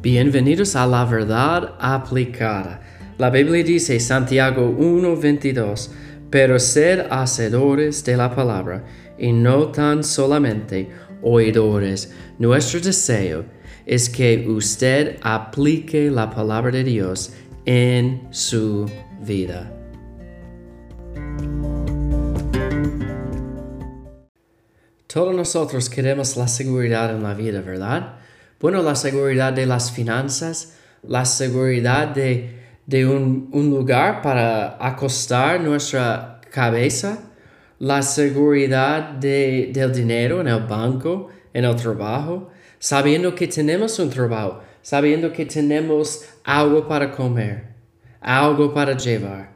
Bienvenidos a la verdad aplicada. La Biblia dice Santiago 1:22, pero sed hacedores de la palabra y no tan solamente oidores. Nuestro deseo es que usted aplique la palabra de Dios en su vida. Todos nosotros queremos la seguridad en la vida, ¿verdad? Bueno, la seguridad de las finanzas, la seguridad de, un, lugar para acostar nuestra cabeza, la seguridad de, del dinero en el banco, en el trabajo, sabiendo que tenemos un trabajo, sabiendo que tenemos algo para comer, algo para llevar.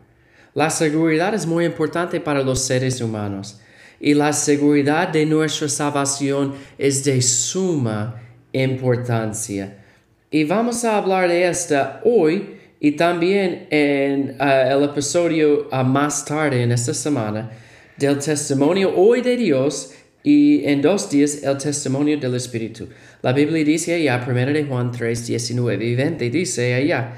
La seguridad es muy importante para los seres humanos y la seguridad de nuestra salvación es de suma importancia. Y vamos a hablar de esta hoy y también en uh, el episodio uh, más tarde en esta semana del testimonio hoy de Dios y en dos días el testimonio del Espíritu. La Biblia dice allá, 1 de Juan 3, 19 y 20, dice allá,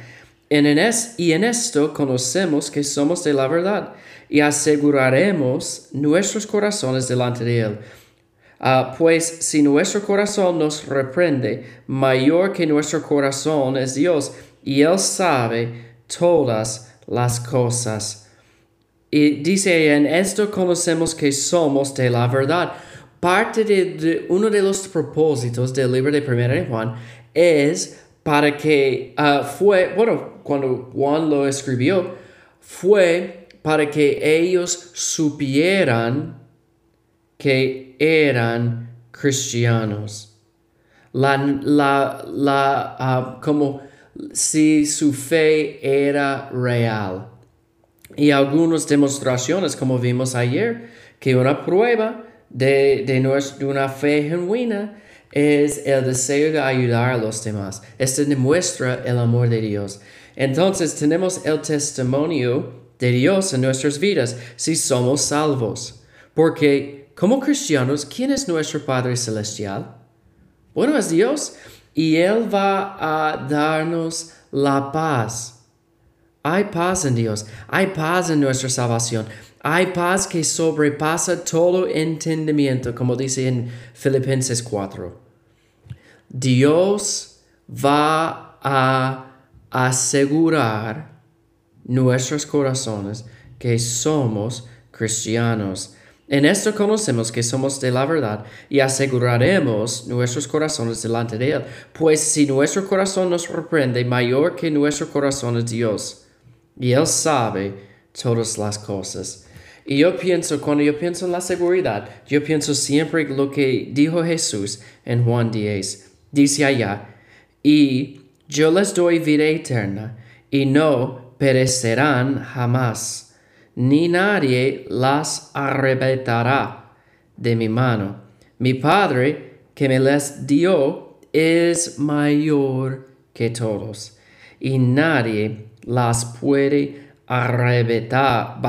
en es, y en esto conocemos que somos de la verdad y aseguraremos nuestros corazones delante de Él. Ah, pues si nuestro corazón nos reprende, mayor que nuestro corazón es Dios, y Él sabe todas las cosas. Y dice, en esto conocemos que somos de la verdad. Parte de, uno de los propósitos del libro de 1 de Juan es para que ah, fue, bueno, cuando Juan lo escribió, fue para que ellos supieran que eran cristianos. La, la, la, ah, como si su fe era real. Y algunas demostraciones, como vimos ayer, que una prueba de, de, de una fe genuina es el deseo de ayudar a los demás. Esto demuestra el amor de Dios. Entonces tenemos el testimonio de Dios en nuestras vidas si somos salvos. Porque como cristianos, ¿quién es nuestro Padre Celestial? Bueno, es Dios y Él va a darnos la paz. Hay paz en Dios, hay paz en nuestra salvación, hay paz que sobrepasa todo entendimiento, como dice en Filipenses 4. Dios va a asegurar nuestros corazones que somos cristianos. En esto conocemos que somos de la verdad y aseguraremos nuestros corazones delante de Él, pues si nuestro corazón nos reprende, mayor que nuestro corazón es Dios, y Él sabe todas las cosas. Y yo pienso, cuando yo pienso en la seguridad, yo pienso siempre lo que dijo Jesús en Juan 10. Dice allá, y yo les doy vida eterna, y no perecerán jamás ni nadie las arrebatará de mi mano. Mi Padre que me les dio es mayor que todos, y nadie las puede arrebatar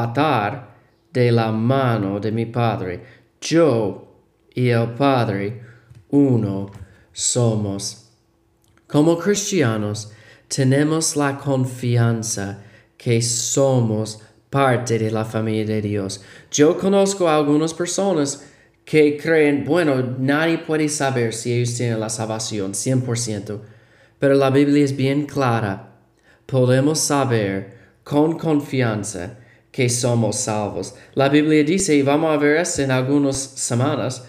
de la mano de mi Padre. Yo y el Padre uno somos. Como cristianos tenemos la confianza que somos parte de la familia de Dios. Yo conozco a algunas personas que creen, bueno, nadie puede saber si ellos tienen la salvación 100%, pero la Biblia es bien clara. Podemos saber con confianza que somos salvos. La Biblia dice, y vamos a ver esto en algunas semanas,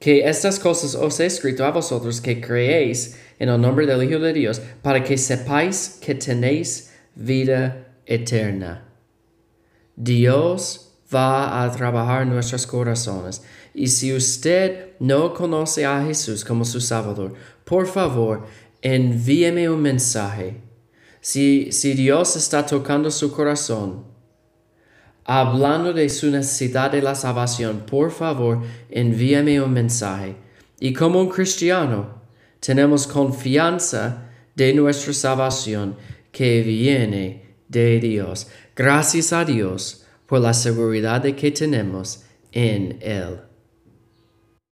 que estas cosas os he escrito a vosotros que creéis en el nombre del Hijo de Dios, para que sepáis que tenéis vida eterna. Dios va a trabajar en nuestros corazones. Y si usted no conoce a Jesús como su Salvador, por favor, envíeme un mensaje. Si, si Dios está tocando su corazón, hablando de su necesidad de la salvación, por favor, envíame un mensaje. Y como un cristiano, tenemos confianza de nuestra salvación que viene de Dios. Gracias a Dios por la seguridad que tenemos en Él.